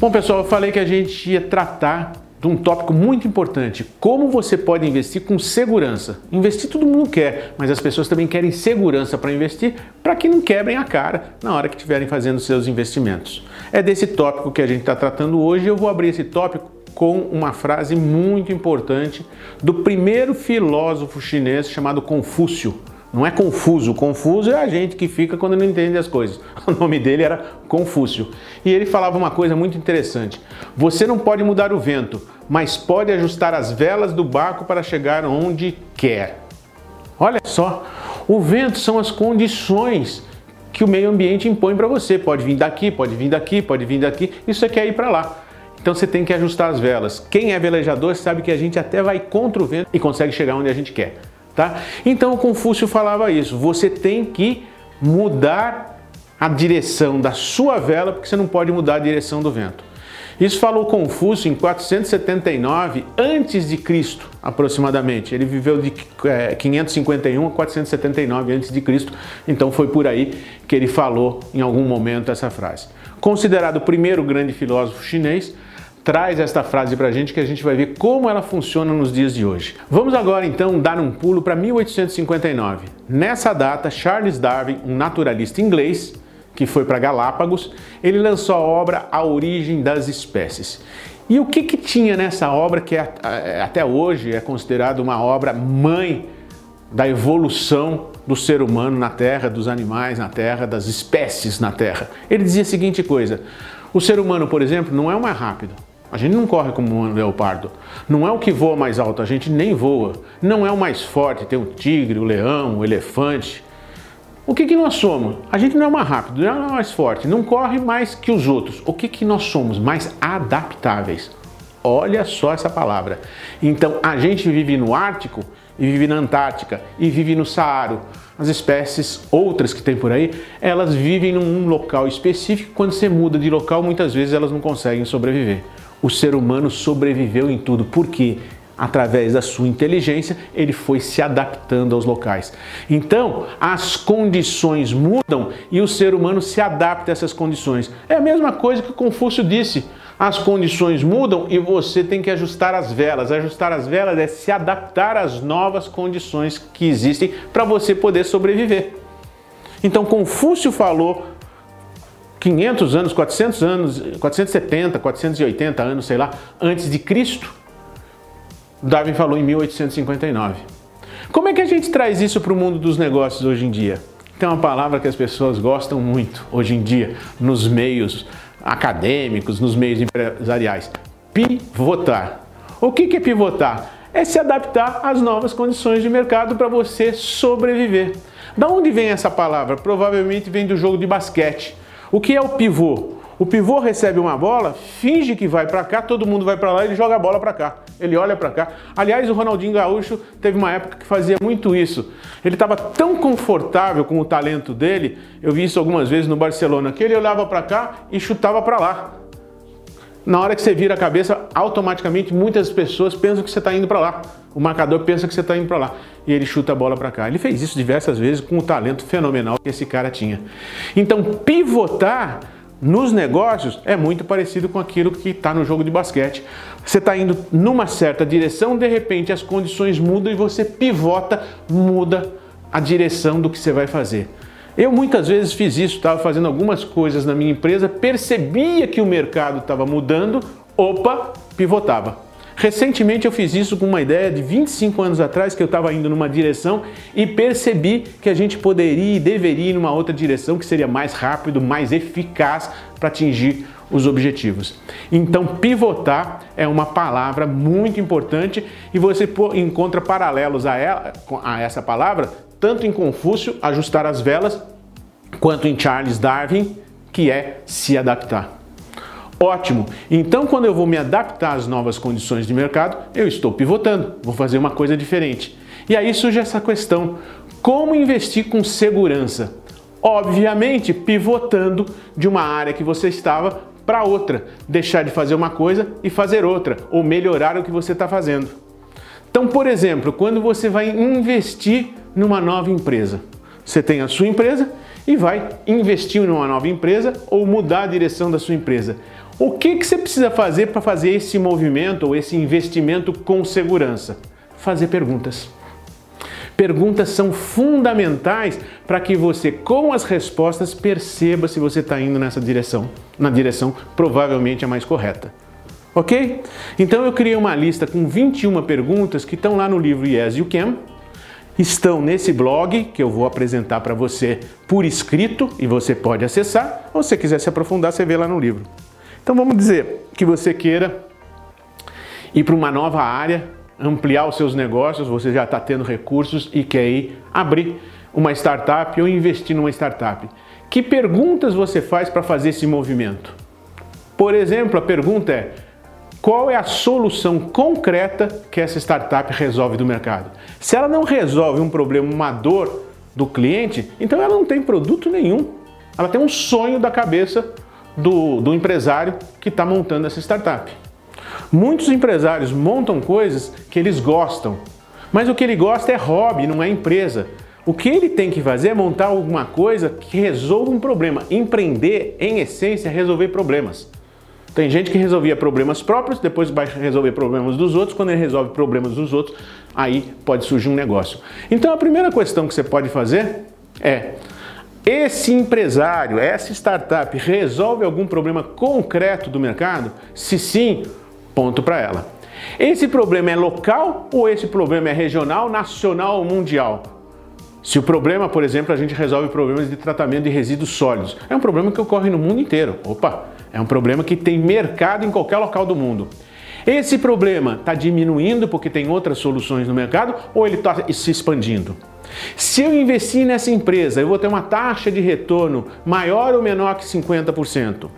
Bom, pessoal, eu falei que a gente ia tratar de um tópico muito importante: como você pode investir com segurança. Investir todo mundo quer, mas as pessoas também querem segurança para investir, para que não quebrem a cara na hora que estiverem fazendo seus investimentos. É desse tópico que a gente está tratando hoje. Eu vou abrir esse tópico com uma frase muito importante do primeiro filósofo chinês chamado Confúcio. Não é confuso, confuso é a gente que fica quando não entende as coisas. O nome dele era Confúcio. E ele falava uma coisa muito interessante: você não pode mudar o vento, mas pode ajustar as velas do barco para chegar onde quer. Olha só, o vento são as condições que o meio ambiente impõe para você. Pode vir daqui, pode vir daqui, pode vir daqui. Isso aqui é ir para lá. Então você tem que ajustar as velas. Quem é velejador sabe que a gente até vai contra o vento e consegue chegar onde a gente quer tá? Então Confúcio falava isso, você tem que mudar a direção da sua vela, porque você não pode mudar a direção do vento. Isso falou Confúcio em 479 antes de Cristo, aproximadamente. Ele viveu de 551 é, a 479 antes de Cristo, então foi por aí que ele falou em algum momento essa frase. Considerado o primeiro grande filósofo chinês, traz esta frase para a gente que a gente vai ver como ela funciona nos dias de hoje. Vamos agora então dar um pulo para 1859. Nessa data, Charles Darwin, um naturalista inglês que foi para Galápagos, ele lançou a obra A Origem das Espécies. E o que, que tinha nessa obra que é, é, até hoje é considerada uma obra mãe da evolução do ser humano na Terra, dos animais na Terra, das espécies na Terra? Ele dizia a seguinte coisa: o ser humano, por exemplo, não é o mais rápido, a gente não corre como um leopardo. Não é o que voa mais alto, a gente nem voa. Não é o mais forte, tem o tigre, o leão, o elefante. O que, que nós somos? A gente não é mais rápido, não é mais forte, não corre mais que os outros. O que, que nós somos? Mais adaptáveis. Olha só essa palavra. Então, a gente vive no Ártico e vive na Antártica e vive no Saara. As espécies outras que tem por aí, elas vivem num local específico. Quando você muda de local, muitas vezes elas não conseguem sobreviver o ser humano sobreviveu em tudo. Por quê? Através da sua inteligência, ele foi se adaptando aos locais. Então, as condições mudam e o ser humano se adapta a essas condições. É a mesma coisa que Confúcio disse. As condições mudam e você tem que ajustar as velas. Ajustar as velas é se adaptar às novas condições que existem para você poder sobreviver. Então, Confúcio falou 500 anos, 400 anos, 470, 480 anos, sei lá, antes de Cristo, Darwin falou em 1859. Como é que a gente traz isso para o mundo dos negócios hoje em dia? Tem uma palavra que as pessoas gostam muito hoje em dia, nos meios acadêmicos, nos meios empresariais: pivotar. O que é pivotar? É se adaptar às novas condições de mercado para você sobreviver. Da onde vem essa palavra? Provavelmente vem do jogo de basquete. O que é o pivô? O pivô recebe uma bola, finge que vai para cá, todo mundo vai para lá, ele joga a bola para cá. Ele olha para cá. Aliás, o Ronaldinho Gaúcho teve uma época que fazia muito isso. Ele estava tão confortável com o talento dele, eu vi isso algumas vezes no Barcelona, que ele olhava para cá e chutava para lá. Na hora que você vira a cabeça, automaticamente muitas pessoas pensam que você está indo para lá. O marcador pensa que você está indo para lá e ele chuta a bola para cá. Ele fez isso diversas vezes com o talento fenomenal que esse cara tinha. Então, pivotar nos negócios é muito parecido com aquilo que está no jogo de basquete. Você está indo numa certa direção, de repente as condições mudam e você pivota, muda a direção do que você vai fazer. Eu muitas vezes fiz isso, estava fazendo algumas coisas na minha empresa, percebia que o mercado estava mudando, opa, pivotava. Recentemente eu fiz isso com uma ideia de 25 anos atrás que eu estava indo numa direção e percebi que a gente poderia e deveria ir numa outra direção que seria mais rápido, mais eficaz para atingir os objetivos. Então, pivotar é uma palavra muito importante e você encontra paralelos a, ela, a essa palavra tanto em Confúcio, ajustar as velas, quanto em Charles Darwin, que é se adaptar. Ótimo! Então, quando eu vou me adaptar às novas condições de mercado, eu estou pivotando, vou fazer uma coisa diferente. E aí surge essa questão: como investir com segurança? Obviamente, pivotando de uma área que você estava para outra, deixar de fazer uma coisa e fazer outra, ou melhorar o que você está fazendo. Então, por exemplo, quando você vai investir numa nova empresa, você tem a sua empresa e vai investir numa nova empresa ou mudar a direção da sua empresa. O que, que você precisa fazer para fazer esse movimento ou esse investimento com segurança? Fazer perguntas. Perguntas são fundamentais para que você, com as respostas, perceba se você está indo nessa direção, na direção provavelmente a mais correta. Ok? Então eu criei uma lista com 21 perguntas que estão lá no livro Yes You Can, estão nesse blog que eu vou apresentar para você por escrito e você pode acessar, ou se quiser se aprofundar, você vê lá no livro. Então vamos dizer que você queira ir para uma nova área, ampliar os seus negócios, você já está tendo recursos e quer ir abrir uma startup ou investir numa startup. Que perguntas você faz para fazer esse movimento? Por exemplo, a pergunta é: qual é a solução concreta que essa startup resolve do mercado? Se ela não resolve um problema, uma dor do cliente, então ela não tem produto nenhum. Ela tem um sonho da cabeça do, do empresário que está montando essa startup. Muitos empresários montam coisas que eles gostam, mas o que ele gosta é hobby, não é empresa. O que ele tem que fazer é montar alguma coisa que resolva um problema. Empreender, em essência, é resolver problemas. Tem gente que resolvia problemas próprios, depois vai resolver problemas dos outros. Quando ele resolve problemas dos outros, aí pode surgir um negócio. Então a primeira questão que você pode fazer é: esse empresário, essa startup resolve algum problema concreto do mercado? Se sim, ponto para ela. Esse problema é local ou esse problema é regional, nacional ou mundial? Se o problema, por exemplo, a gente resolve problemas de tratamento de resíduos sólidos, é um problema que ocorre no mundo inteiro. Opa, é um problema que tem mercado em qualquer local do mundo. Esse problema está diminuindo porque tem outras soluções no mercado ou ele está se expandindo? Se eu investir nessa empresa, eu vou ter uma taxa de retorno maior ou menor que 50%.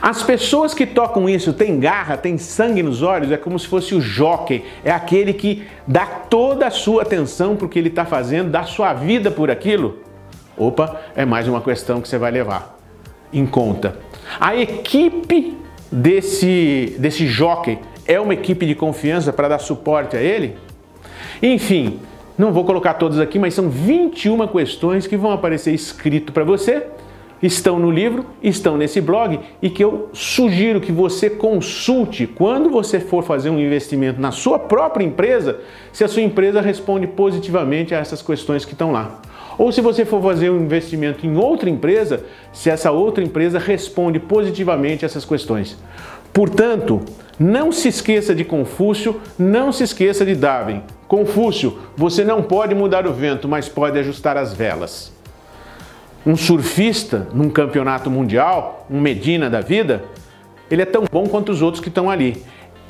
As pessoas que tocam isso têm garra, têm sangue nos olhos, é como se fosse o jockey, é aquele que dá toda a sua atenção para o que ele está fazendo, dá sua vida por aquilo. Opa, é mais uma questão que você vai levar em conta. A equipe desse, desse jockey é uma equipe de confiança para dar suporte a ele? Enfim, não vou colocar todas aqui, mas são 21 questões que vão aparecer escrito para você estão no livro, estão nesse blog e que eu sugiro que você consulte quando você for fazer um investimento na sua própria empresa, se a sua empresa responde positivamente a essas questões que estão lá. Ou se você for fazer um investimento em outra empresa, se essa outra empresa responde positivamente a essas questões. Portanto, não se esqueça de Confúcio, não se esqueça de Darwin. Confúcio, você não pode mudar o vento, mas pode ajustar as velas um surfista num campeonato mundial, um Medina da vida, ele é tão bom quanto os outros que estão ali.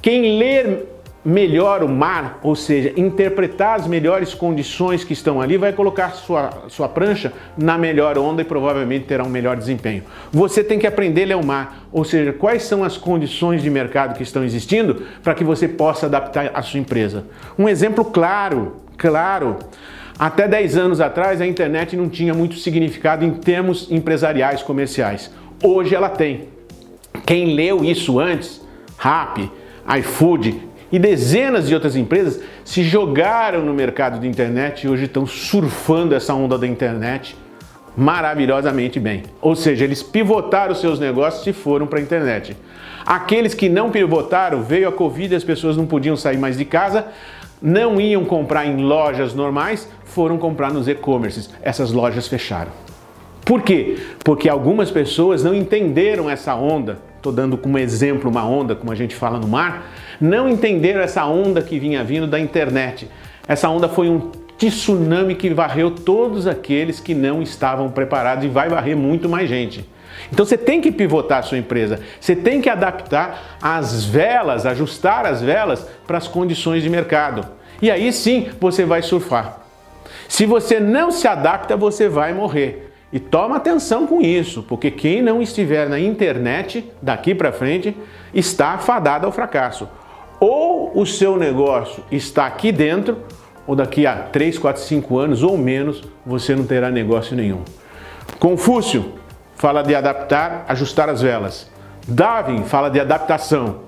Quem ler melhor o mar, ou seja, interpretar as melhores condições que estão ali, vai colocar sua, sua prancha na melhor onda e provavelmente terá um melhor desempenho. Você tem que aprender a ler o mar, ou seja, quais são as condições de mercado que estão existindo para que você possa adaptar a sua empresa. Um exemplo claro, claro, até 10 anos atrás, a internet não tinha muito significado em termos empresariais, comerciais. Hoje ela tem. Quem leu isso antes, Rap, iFood e dezenas de outras empresas se jogaram no mercado de internet e hoje estão surfando essa onda da internet maravilhosamente bem. Ou seja, eles pivotaram seus negócios e foram para a internet. Aqueles que não pivotaram, veio a Covid, as pessoas não podiam sair mais de casa, não iam comprar em lojas normais, foram comprar nos e-commerces. Essas lojas fecharam. Por quê? Porque algumas pessoas não entenderam essa onda. Estou dando como exemplo uma onda, como a gente fala no mar. Não entenderam essa onda que vinha vindo da internet. Essa onda foi um tsunami que varreu todos aqueles que não estavam preparados e vai varrer muito mais gente. Então você tem que pivotar a sua empresa, você tem que adaptar as velas, ajustar as velas para as condições de mercado. E aí sim você vai surfar. Se você não se adapta, você vai morrer. E toma atenção com isso, porque quem não estiver na internet daqui para frente está fadado ao fracasso. Ou o seu negócio está aqui dentro, ou daqui a 3, 4, 5 anos ou menos você não terá negócio nenhum. Confúcio fala de adaptar, ajustar as velas. Darwin fala de adaptação.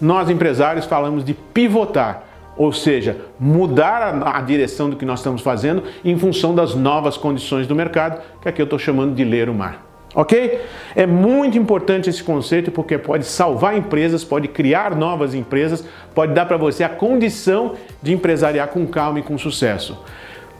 Nós empresários falamos de pivotar, ou seja, mudar a, direção do que nós estamos fazendo em função das novas condições do mercado, que aqui eu estou chamando de ler o mar. Ok? É muito importante esse conceito porque pode salvar empresas, pode criar novas empresas, pode dar para você a condição de empresariar com calma e com sucesso.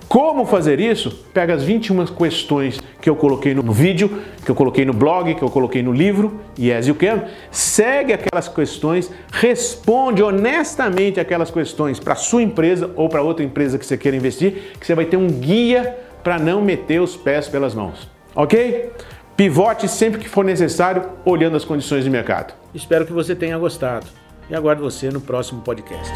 Como fazer isso? Pega as 21 questões que eu coloquei no vídeo, que eu coloquei no blog, que eu coloquei no livro, Yes You Can, segue aquelas questões, responde honestamente aquelas questões para sua empresa ou para outra empresa que você queira investir, que você vai ter um guia para não meter os pés pelas mãos. Ok? Pivote sempre que for necessário, olhando as condições de mercado. Espero que você tenha gostado e aguardo você no próximo podcast.